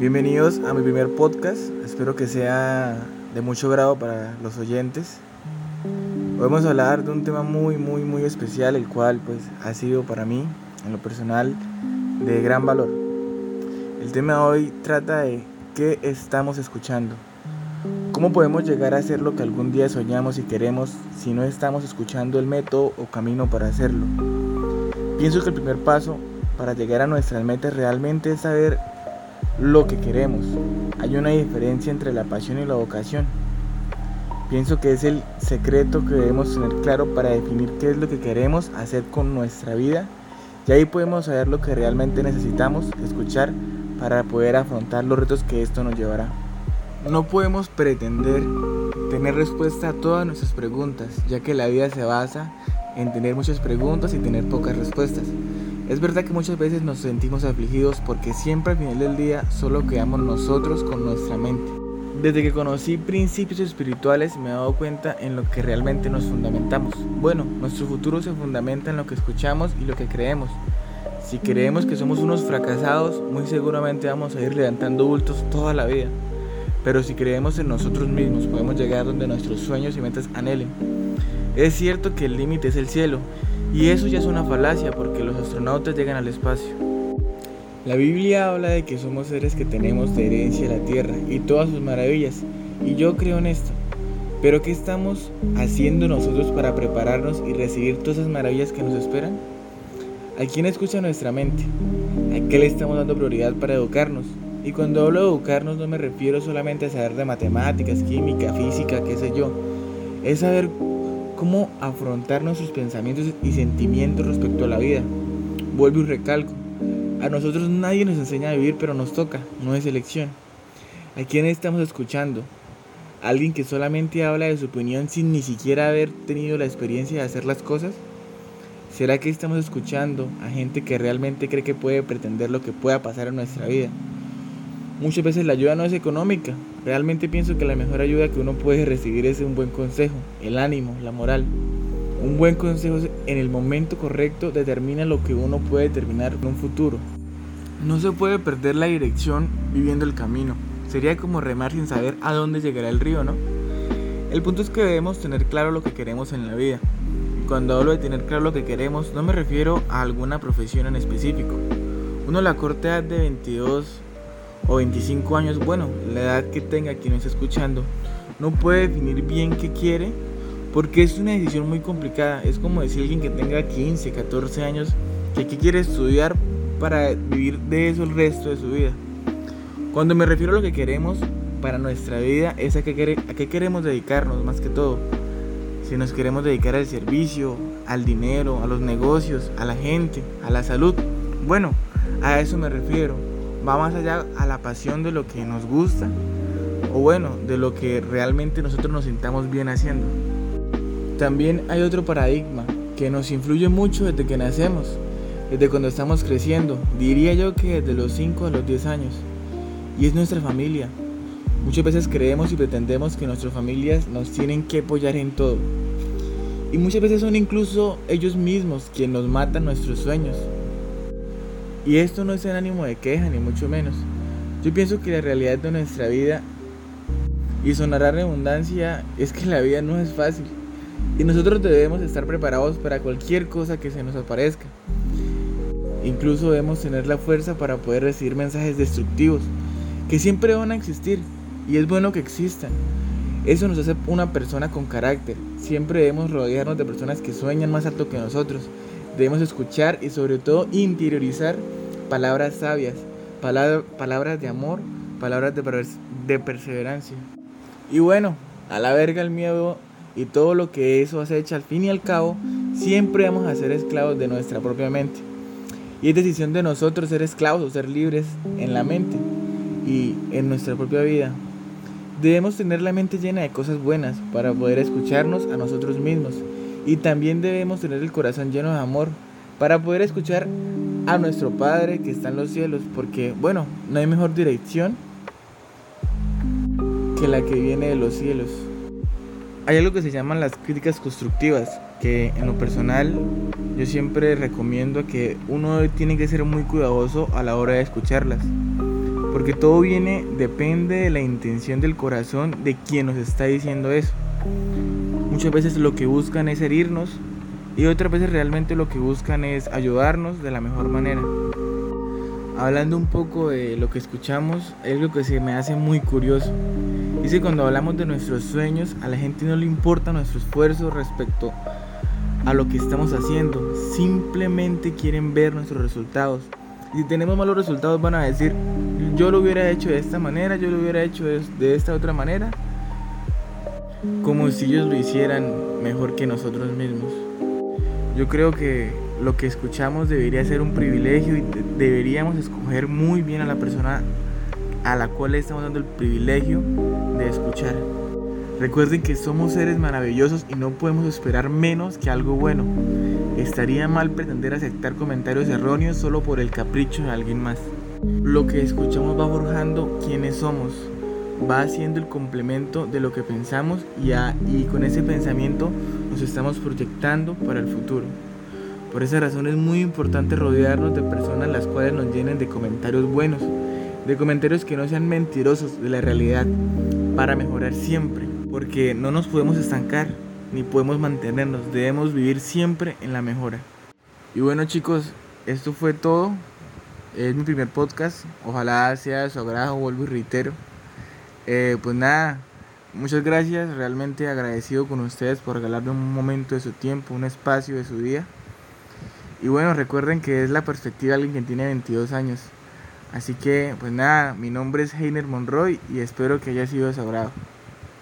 Bienvenidos a mi primer podcast, espero que sea de mucho grado para los oyentes. Hoy vamos a hablar de un tema muy, muy, muy especial, el cual pues ha sido para mí, en lo personal, de gran valor. El tema de hoy trata de qué estamos escuchando. ¿Cómo podemos llegar a hacer lo que algún día soñamos y queremos si no estamos escuchando el método o camino para hacerlo? Pienso que el primer paso para llegar a nuestras metas realmente es saber lo que queremos. Hay una diferencia entre la pasión y la vocación. Pienso que es el secreto que debemos tener claro para definir qué es lo que queremos hacer con nuestra vida y ahí podemos saber lo que realmente necesitamos escuchar para poder afrontar los retos que esto nos llevará. No podemos pretender tener respuesta a todas nuestras preguntas, ya que la vida se basa en tener muchas preguntas y tener pocas respuestas. Es verdad que muchas veces nos sentimos afligidos porque siempre al final del día solo quedamos nosotros con nuestra mente. Desde que conocí principios espirituales me he dado cuenta en lo que realmente nos fundamentamos. Bueno, nuestro futuro se fundamenta en lo que escuchamos y lo que creemos. Si creemos que somos unos fracasados, muy seguramente vamos a ir levantando bultos toda la vida. Pero si creemos en nosotros mismos, podemos llegar donde nuestros sueños y metas anhelen. Es cierto que el límite es el cielo y eso ya es una falacia porque los astronautas llegan al espacio. La Biblia habla de que somos seres que tenemos de herencia la tierra y todas sus maravillas, y yo creo en esto. Pero ¿qué estamos haciendo nosotros para prepararnos y recibir todas esas maravillas que nos esperan? ¿A quién escucha nuestra mente? ¿A qué le estamos dando prioridad para educarnos? Y cuando hablo de educarnos no me refiero solamente a saber de matemáticas, química, física, qué sé yo. Es saber cómo afrontar nuestros pensamientos y sentimientos respecto a la vida. Vuelvo y recalco, a nosotros nadie nos enseña a vivir, pero nos toca, no es elección. ¿A quién estamos escuchando? ¿Alguien que solamente habla de su opinión sin ni siquiera haber tenido la experiencia de hacer las cosas? ¿Será que estamos escuchando a gente que realmente cree que puede pretender lo que pueda pasar en nuestra vida? Muchas veces la ayuda no es económica. Realmente pienso que la mejor ayuda que uno puede recibir es un buen consejo, el ánimo, la moral. Un buen consejo en el momento correcto determina lo que uno puede determinar en un futuro. No se puede perder la dirección viviendo el camino. Sería como remar sin saber a dónde llegará el río, ¿no? El punto es que debemos tener claro lo que queremos en la vida. Cuando hablo de tener claro lo que queremos, no me refiero a alguna profesión en específico. Uno la corta de 22 o 25 años, bueno, la edad que tenga quien está escuchando, no puede definir bien qué quiere porque es una decisión muy complicada. Es como decir alguien que tenga 15, 14 años que qué quiere estudiar para vivir de eso el resto de su vida. Cuando me refiero a lo que queremos para nuestra vida es a qué, a qué queremos dedicarnos más que todo. Si nos queremos dedicar al servicio, al dinero, a los negocios, a la gente, a la salud. Bueno, a eso me refiero va más allá a la pasión de lo que nos gusta o bueno, de lo que realmente nosotros nos sintamos bien haciendo. También hay otro paradigma que nos influye mucho desde que nacemos, desde cuando estamos creciendo, diría yo que desde los 5 a los 10 años, y es nuestra familia. Muchas veces creemos y pretendemos que nuestras familias nos tienen que apoyar en todo. Y muchas veces son incluso ellos mismos quienes nos matan nuestros sueños, y esto no es en ánimo de queja, ni mucho menos. Yo pienso que la realidad de nuestra vida, y sonará redundancia, es que la vida no es fácil. Y nosotros debemos estar preparados para cualquier cosa que se nos aparezca. Incluso debemos tener la fuerza para poder recibir mensajes destructivos, que siempre van a existir, y es bueno que existan. Eso nos hace una persona con carácter. Siempre debemos rodearnos de personas que sueñan más alto que nosotros, Debemos escuchar y sobre todo interiorizar palabras sabias, palabras de amor, palabras de, de perseverancia. Y bueno, a la verga el miedo y todo lo que eso acecha, al fin y al cabo, siempre vamos a ser esclavos de nuestra propia mente. Y es decisión de nosotros ser esclavos o ser libres en la mente y en nuestra propia vida. Debemos tener la mente llena de cosas buenas para poder escucharnos a nosotros mismos y también debemos tener el corazón lleno de amor para poder escuchar a nuestro Padre que está en los cielos, porque bueno, no hay mejor dirección que la que viene de los cielos. Hay algo que se llaman las críticas constructivas, que en lo personal yo siempre recomiendo que uno tiene que ser muy cuidadoso a la hora de escucharlas. Porque todo viene, depende de la intención del corazón de quien nos está diciendo eso. Muchas veces lo que buscan es herirnos y otras veces realmente lo que buscan es ayudarnos de la mejor manera. Hablando un poco de lo que escuchamos, es algo que se me hace muy curioso. Dice cuando hablamos de nuestros sueños, a la gente no le importa nuestro esfuerzo respecto a lo que estamos haciendo. Simplemente quieren ver nuestros resultados. Si tenemos malos resultados van a decir, yo lo hubiera hecho de esta manera, yo lo hubiera hecho de esta otra manera. Como si ellos lo hicieran mejor que nosotros mismos. Yo creo que lo que escuchamos debería ser un privilegio y deberíamos escoger muy bien a la persona a la cual le estamos dando el privilegio de escuchar. Recuerden que somos seres maravillosos y no podemos esperar menos que algo bueno. Estaría mal pretender aceptar comentarios erróneos solo por el capricho de alguien más. Lo que escuchamos va forjando quiénes somos, va haciendo el complemento de lo que pensamos y, y con ese pensamiento nos estamos proyectando para el futuro. Por esa razón es muy importante rodearnos de personas las cuales nos llenen de comentarios buenos, de comentarios que no sean mentirosos de la realidad, para mejorar siempre, porque no nos podemos estancar ni podemos mantenernos, debemos vivir siempre en la mejora. Y bueno chicos, esto fue todo, es mi primer podcast, ojalá sea de su agrado, vuelvo y reitero. Eh, pues nada, muchas gracias, realmente agradecido con ustedes por regalarme un momento de su tiempo, un espacio de su día. Y bueno, recuerden que es la perspectiva de alguien que tiene 22 años. Así que, pues nada, mi nombre es Heiner Monroy y espero que haya sido de su agrado.